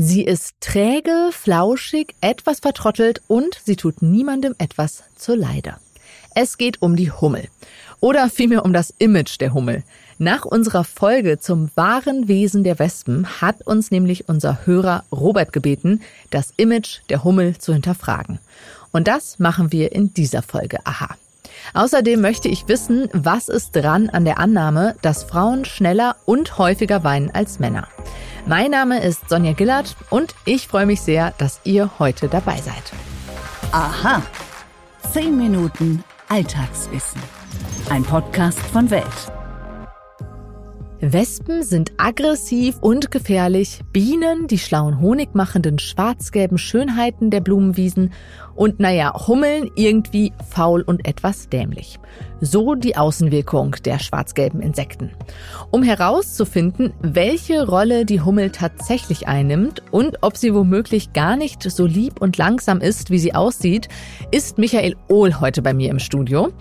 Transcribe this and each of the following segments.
Sie ist träge, flauschig, etwas vertrottelt und sie tut niemandem etwas zur Leide. Es geht um die Hummel. Oder vielmehr um das Image der Hummel. Nach unserer Folge zum wahren Wesen der Wespen hat uns nämlich unser Hörer Robert gebeten, das Image der Hummel zu hinterfragen. Und das machen wir in dieser Folge. Aha. Außerdem möchte ich wissen, was ist dran an der Annahme, dass Frauen schneller und häufiger weinen als Männer. Mein Name ist Sonja Gillard und ich freue mich sehr, dass ihr heute dabei seid. Aha. Zehn Minuten Alltagswissen. Ein Podcast von Welt. Wespen sind aggressiv und gefährlich, Bienen die schlauen honigmachenden schwarzgelben Schönheiten der Blumenwiesen und naja, Hummeln irgendwie faul und etwas dämlich. So die Außenwirkung der schwarz-gelben Insekten. Um herauszufinden, welche Rolle die Hummel tatsächlich einnimmt und ob sie womöglich gar nicht so lieb und langsam ist, wie sie aussieht, ist Michael Ohl heute bei mir im Studio.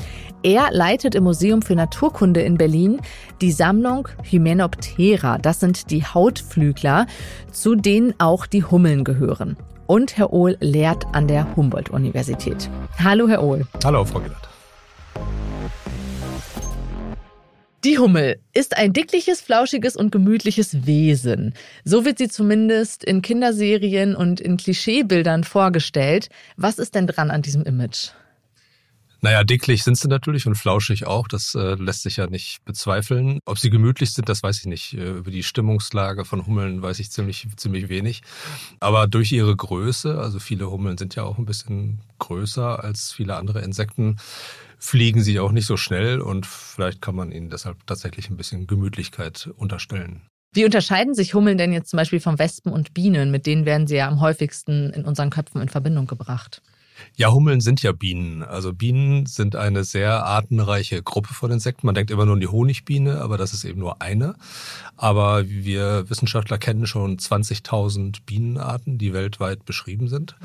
Er leitet im Museum für Naturkunde in Berlin die Sammlung Hymenoptera. Das sind die Hautflügler, zu denen auch die Hummeln gehören. Und Herr Ohl lehrt an der Humboldt-Universität. Hallo, Herr Ohl. Hallo, Frau Gillert. Die Hummel ist ein dickliches, flauschiges und gemütliches Wesen. So wird sie zumindest in Kinderserien und in Klischeebildern vorgestellt. Was ist denn dran an diesem Image? Naja, dicklich sind sie natürlich und flauschig auch. Das äh, lässt sich ja nicht bezweifeln. Ob sie gemütlich sind, das weiß ich nicht. Äh, über die Stimmungslage von Hummeln weiß ich ziemlich, ziemlich wenig. Aber durch ihre Größe, also viele Hummeln sind ja auch ein bisschen größer als viele andere Insekten, fliegen sie auch nicht so schnell und vielleicht kann man ihnen deshalb tatsächlich ein bisschen Gemütlichkeit unterstellen. Wie unterscheiden sich Hummeln denn jetzt zum Beispiel von Wespen und Bienen? Mit denen werden sie ja am häufigsten in unseren Köpfen in Verbindung gebracht. Ja, Hummeln sind ja Bienen. Also Bienen sind eine sehr artenreiche Gruppe von Insekten. Man denkt immer nur an die Honigbiene, aber das ist eben nur eine. Aber wir Wissenschaftler kennen schon 20.000 Bienenarten, die weltweit beschrieben sind.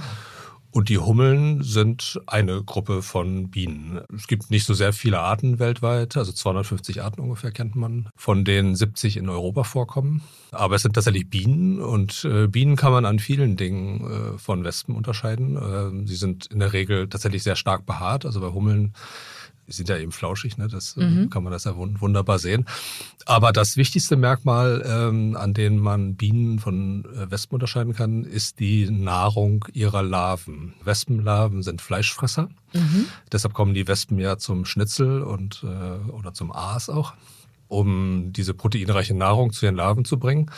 Und die Hummeln sind eine Gruppe von Bienen. Es gibt nicht so sehr viele Arten weltweit, also 250 Arten ungefähr kennt man, von denen 70 in Europa vorkommen. Aber es sind tatsächlich Bienen und äh, Bienen kann man an vielen Dingen äh, von Wespen unterscheiden. Äh, sie sind in der Regel tatsächlich sehr stark behaart. Also bei Hummeln sind ja eben flauschig, ne? das äh, mhm. kann man das ja wunderbar sehen. Aber das wichtigste Merkmal, ähm, an dem man Bienen von äh, Wespen unterscheiden kann, ist die Nahrung ihrer Larven. Wespenlarven sind Fleischfresser. Mhm. Deshalb kommen die Wespen ja zum Schnitzel und äh, oder zum Aas auch um diese proteinreiche Nahrung zu ihren Larven zu bringen.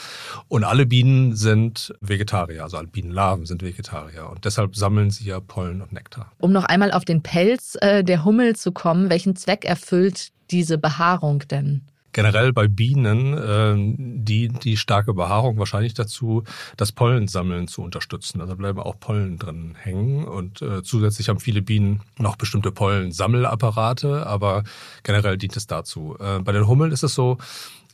Und alle Bienen sind Vegetarier, also alle Bienenlarven sind Vegetarier. Und deshalb sammeln sie ja Pollen und Nektar. Um noch einmal auf den Pelz äh, der Hummel zu kommen, welchen Zweck erfüllt diese Behaarung denn? Generell bei Bienen äh, die die starke Behaarung wahrscheinlich dazu, das Pollensammeln zu unterstützen. Also bleiben auch Pollen drin hängen und äh, zusätzlich haben viele Bienen noch bestimmte Pollensammelapparate, aber generell dient es dazu. Äh, bei den Hummeln ist es so,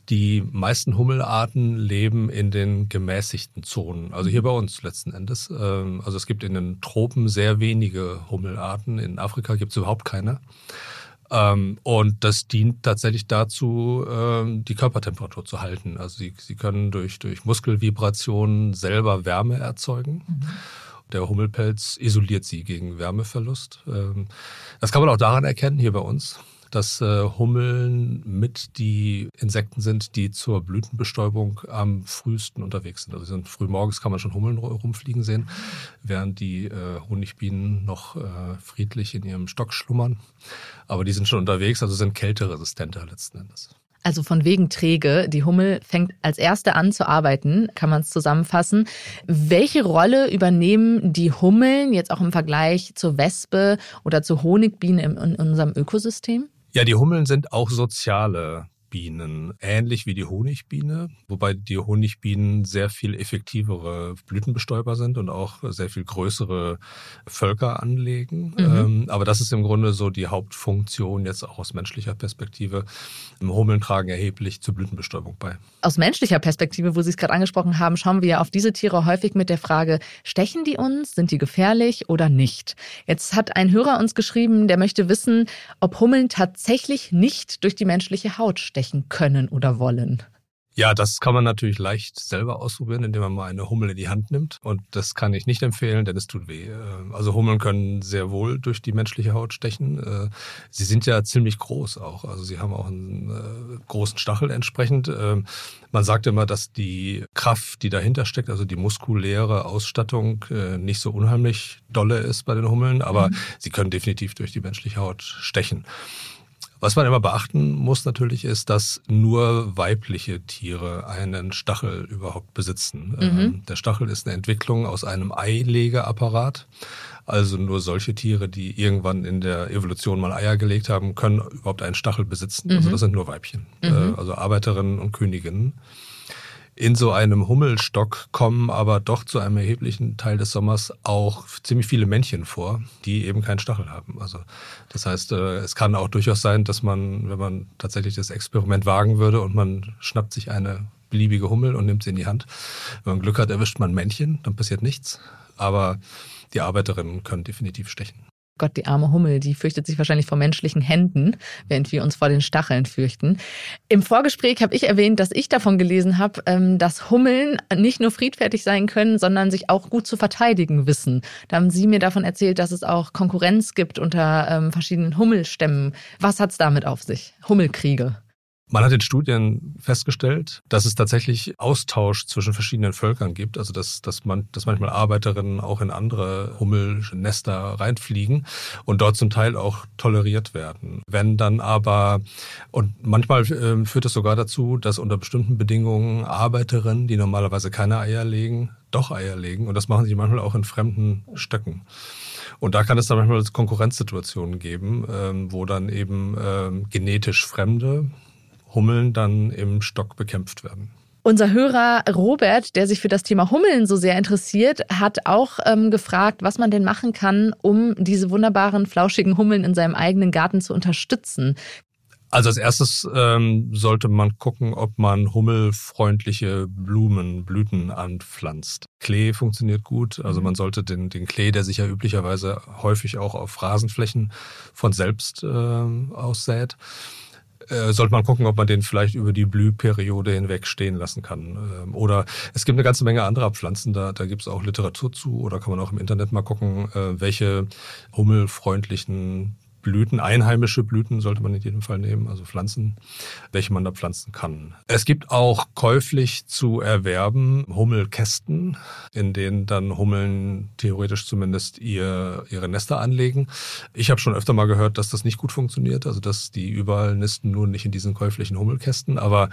die meisten Hummelarten leben in den gemäßigten Zonen, also hier bei uns letzten Endes. Ähm, also es gibt in den Tropen sehr wenige Hummelarten, in Afrika gibt es überhaupt keine. Ähm, und das dient tatsächlich dazu, ähm, die Körpertemperatur zu halten. Also sie, sie können durch, durch Muskelvibrationen selber Wärme erzeugen. Mhm. Der Hummelpelz isoliert sie gegen Wärmeverlust. Ähm, das kann man auch daran erkennen, hier bei uns dass äh, Hummeln mit die Insekten sind, die zur Blütenbestäubung am frühesten unterwegs sind. Also sind frühmorgens kann man schon Hummeln rumfliegen sehen, während die äh, Honigbienen noch äh, friedlich in ihrem Stock schlummern. Aber die sind schon unterwegs, also sind kälteresistenter letzten Endes. Also von wegen träge. Die Hummel fängt als erste an zu arbeiten, kann man es zusammenfassen. Welche Rolle übernehmen die Hummeln jetzt auch im Vergleich zur Wespe oder zur Honigbiene in, in unserem Ökosystem? Ja, die Hummeln sind auch soziale Bienen, ähnlich wie die Honigbiene, wobei die Honigbienen sehr viel effektivere Blütenbestäuber sind und auch sehr viel größere Völker anlegen. Mhm. Ähm, aber das ist im Grunde so die Hauptfunktion jetzt auch aus menschlicher Perspektive. Hummeln tragen erheblich zur Blütenbestäubung bei. Aus menschlicher Perspektive, wo Sie es gerade angesprochen haben, schauen wir ja auf diese Tiere häufig mit der Frage, stechen die uns, sind die gefährlich oder nicht? Jetzt hat ein Hörer uns geschrieben, der möchte wissen, ob Hummeln tatsächlich nicht durch die menschliche Haut stechen stechen können oder wollen? Ja, das kann man natürlich leicht selber ausprobieren, indem man mal eine Hummel in die Hand nimmt. Und das kann ich nicht empfehlen, denn es tut weh. Äh, also Hummeln können sehr wohl durch die menschliche Haut stechen. Äh, sie sind ja ziemlich groß auch. Also sie haben auch einen äh, großen Stachel entsprechend. Man sagt immer, dass die Kraft, die dahinter steckt, also die muskuläre Ausstattung, nicht so unheimlich dolle ist bei den Hummeln, aber mhm. sie können definitiv durch die menschliche Haut stechen. Was man immer beachten muss natürlich ist, dass nur weibliche Tiere einen Stachel überhaupt besitzen. Mhm. Ähm, der Stachel ist eine Entwicklung aus einem Eilegeapparat. Also nur solche Tiere, die irgendwann in der Evolution mal Eier gelegt haben, können überhaupt einen Stachel besitzen. Also mhm. Also das sind nur Weibchen, mhm. Äh, also Arbeiterinnen und Königinnen. In so einem Hummelstock kommen aber doch zu einem erheblichen Teil des Sommers auch ziemlich viele Männchen vor, die eben keinen Stachel haben. Also das heißt, äh, es kann auch durchaus sein, dass man, wenn man tatsächlich das Experiment wagen würde und man schnappt sich eine beliebige Hummel und nimmt sie in die Hand. Wenn man Glück hat, erwischt man Männchen, dann passiert nichts. Aber die Arbeiterinnen können definitiv stechen. Gott, die arme Hummel, die fürchtet sich wahrscheinlich vor menschlichen Händen, während wir uns vor den Stacheln fürchten. Im Vorgespräch habe ich erwähnt, dass ich davon gelesen habe, ähm, dass Hummeln nicht nur friedfertig sein können, sondern sich auch gut zu verteidigen wissen. Da haben Sie mir davon erzählt, dass es auch Konkurrenz gibt unter ähm, verschiedenen Hummelstämmen. Was hat es damit auf sich? Hummelkriege. Man hat in Studien festgestellt, dass es tatsächlich Austausch zwischen verschiedenen Völkern gibt. Also dass, dass, man, dass manchmal Arbeiterinnen auch in andere Hummelnester reinfliegen und dort zum Teil auch toleriert werden. Wenn dann aber, und manchmal äh, führt es sogar dazu, dass unter bestimmten Bedingungen Arbeiterinnen, die normalerweise keine Eier legen, doch Eier legen. Und das machen sie manchmal auch in fremden Stöcken. Und da kann es dann manchmal Konkurrenzsituationen geben, ähm, wo dann eben ähm, genetisch Fremde Hummeln dann im Stock bekämpft werden. Unser Hörer Robert, der sich für das Thema Hummeln so sehr interessiert, hat auch ähm, gefragt, was man denn machen kann, um diese wunderbaren, flauschigen Hummeln in seinem eigenen Garten zu unterstützen. Also als erstes ähm, sollte man gucken, ob man hummelfreundliche Blumen, Blüten anpflanzt. Klee funktioniert gut. Also mhm. man sollte den, den Klee, der sich ja üblicherweise häufig auch auf Rasenflächen von selbst äh, aussät, äh, sollte man gucken, ob man den vielleicht über die Blühperiode hinweg stehen lassen kann. Ähm, oder es gibt eine ganze Menge anderer Pflanzen, da, da gibt es auch Literatur zu oder kann man auch im Internet mal gucken, äh, welche hummelfreundlichen Blüten, einheimische Blüten sollte man in jedem Fall nehmen, also Pflanzen, welche man da pflanzen kann. Es gibt auch käuflich zu erwerben Hummelkästen, in denen dann Hummeln theoretisch zumindest ihr, ihre Nester anlegen. Ich habe schon öfter mal gehört, dass das nicht gut funktioniert, also dass die überall nisten, nur nicht in diesen käuflichen Hummelkästen, aber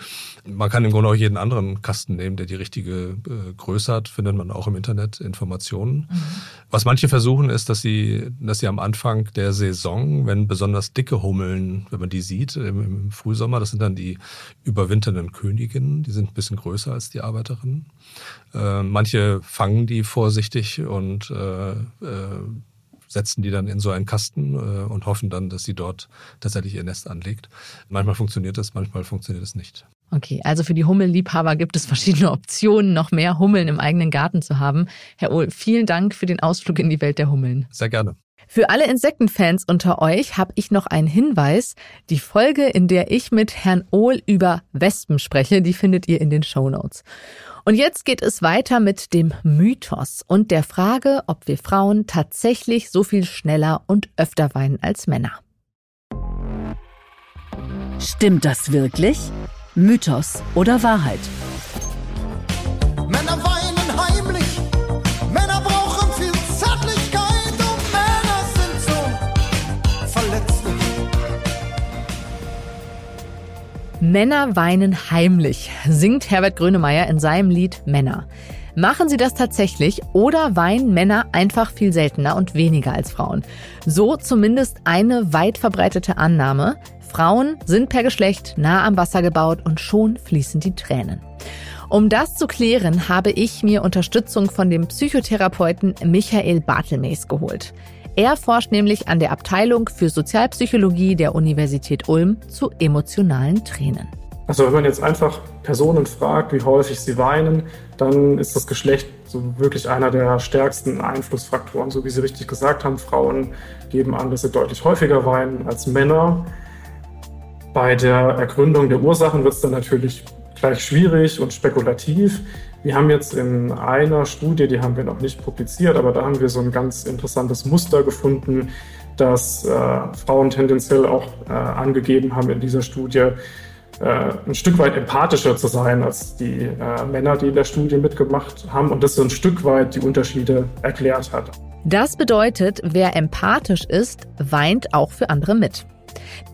man kann im Grunde auch jeden anderen Kasten nehmen, der die richtige äh, Größe hat, findet man auch im Internet Informationen. Mhm. Was manche versuchen ist, dass sie, dass sie am Anfang der Saison wenn besonders dicke Hummeln, wenn man die sieht im, im Frühsommer, das sind dann die überwinternden Königinnen, die sind ein bisschen größer als die Arbeiterinnen. Äh, manche fangen die vorsichtig und äh, äh, setzen die dann in so einen Kasten äh, und hoffen dann, dass sie dort tatsächlich ihr Nest anlegt. Manchmal funktioniert das, manchmal funktioniert es nicht. Okay, also für die Hummelliebhaber gibt es verschiedene Optionen, noch mehr Hummeln im eigenen Garten zu haben. Herr Ohl, vielen Dank für den Ausflug in die Welt der Hummeln. Sehr gerne. Für alle Insektenfans unter euch habe ich noch einen Hinweis. Die Folge, in der ich mit Herrn Ohl über Wespen spreche, die findet ihr in den Show Notes. Und jetzt geht es weiter mit dem Mythos und der Frage, ob wir Frauen tatsächlich so viel schneller und öfter weinen als Männer. Stimmt das wirklich? Mythos oder Wahrheit? Männer Männer weinen heimlich, singt Herbert Grönemeyer in seinem Lied Männer. Machen sie das tatsächlich oder weinen Männer einfach viel seltener und weniger als Frauen? So zumindest eine weit verbreitete Annahme. Frauen sind per Geschlecht nah am Wasser gebaut und schon fließen die Tränen. Um das zu klären, habe ich mir Unterstützung von dem Psychotherapeuten Michael Bartelmees geholt. Er forscht nämlich an der Abteilung für Sozialpsychologie der Universität Ulm zu emotionalen Tränen. Also wenn man jetzt einfach Personen fragt, wie häufig sie weinen, dann ist das Geschlecht so wirklich einer der stärksten Einflussfaktoren. So wie Sie richtig gesagt haben, Frauen geben an, dass sie deutlich häufiger weinen als Männer. Bei der Ergründung der Ursachen wird es dann natürlich gleich schwierig und spekulativ. Wir haben jetzt in einer Studie, die haben wir noch nicht publiziert, aber da haben wir so ein ganz interessantes Muster gefunden, dass äh, Frauen tendenziell auch äh, angegeben haben in dieser Studie, äh, ein Stück weit empathischer zu sein als die äh, Männer, die in der Studie mitgemacht haben und das so ein Stück weit die Unterschiede erklärt hat. Das bedeutet, wer empathisch ist, weint auch für andere mit.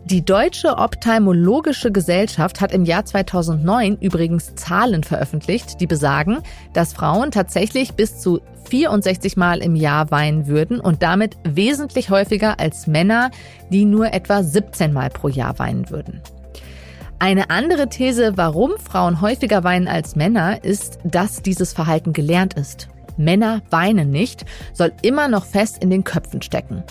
Die Deutsche Ophthalmologische Gesellschaft hat im Jahr 2009 übrigens Zahlen veröffentlicht, die besagen, dass Frauen tatsächlich bis zu 64 Mal im Jahr weinen würden und damit wesentlich häufiger als Männer, die nur etwa 17 Mal pro Jahr weinen würden. Eine andere These, warum Frauen häufiger weinen als Männer, ist, dass dieses Verhalten gelernt ist. Männer weinen nicht, soll immer noch fest in den Köpfen stecken.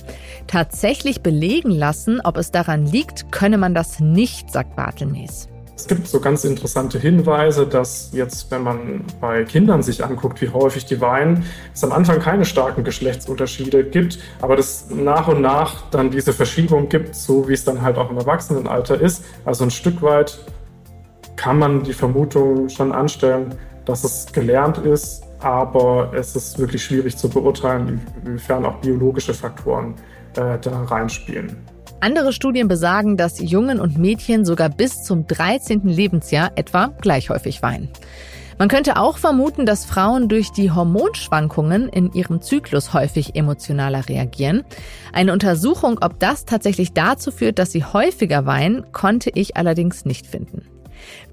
Tatsächlich belegen lassen, ob es daran liegt, könne man das nicht, sagt Bartelmees. Es gibt so ganz interessante Hinweise, dass jetzt, wenn man bei Kindern sich anguckt, wie häufig die weinen, es am Anfang keine starken Geschlechtsunterschiede gibt, aber dass nach und nach dann diese Verschiebung gibt, so wie es dann halt auch im Erwachsenenalter ist. Also ein Stück weit kann man die Vermutung schon anstellen, dass es gelernt ist, aber es ist wirklich schwierig zu beurteilen, inwiefern auch biologische Faktoren äh, da reinspielen. Andere Studien besagen, dass Jungen und Mädchen sogar bis zum 13. Lebensjahr etwa gleich häufig weinen. Man könnte auch vermuten, dass Frauen durch die Hormonschwankungen in ihrem Zyklus häufig emotionaler reagieren. Eine Untersuchung, ob das tatsächlich dazu führt, dass sie häufiger weinen, konnte ich allerdings nicht finden.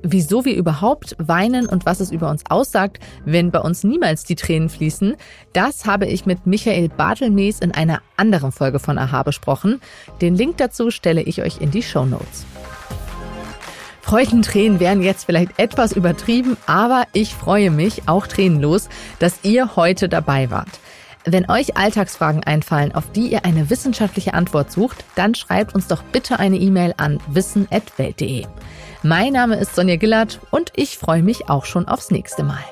Wieso wir überhaupt weinen und was es über uns aussagt, wenn bei uns niemals die Tränen fließen, das habe ich mit Michael Bartelmees in einer anderen Folge von Aha besprochen. Den Link dazu stelle ich euch in die Show Notes. Freudentränen wären jetzt vielleicht etwas übertrieben, aber ich freue mich, auch tränenlos, dass ihr heute dabei wart. Wenn euch Alltagsfragen einfallen, auf die ihr eine wissenschaftliche Antwort sucht, dann schreibt uns doch bitte eine E-Mail an wissen.welt.de. Mein Name ist Sonja Gillard und ich freue mich auch schon aufs nächste Mal.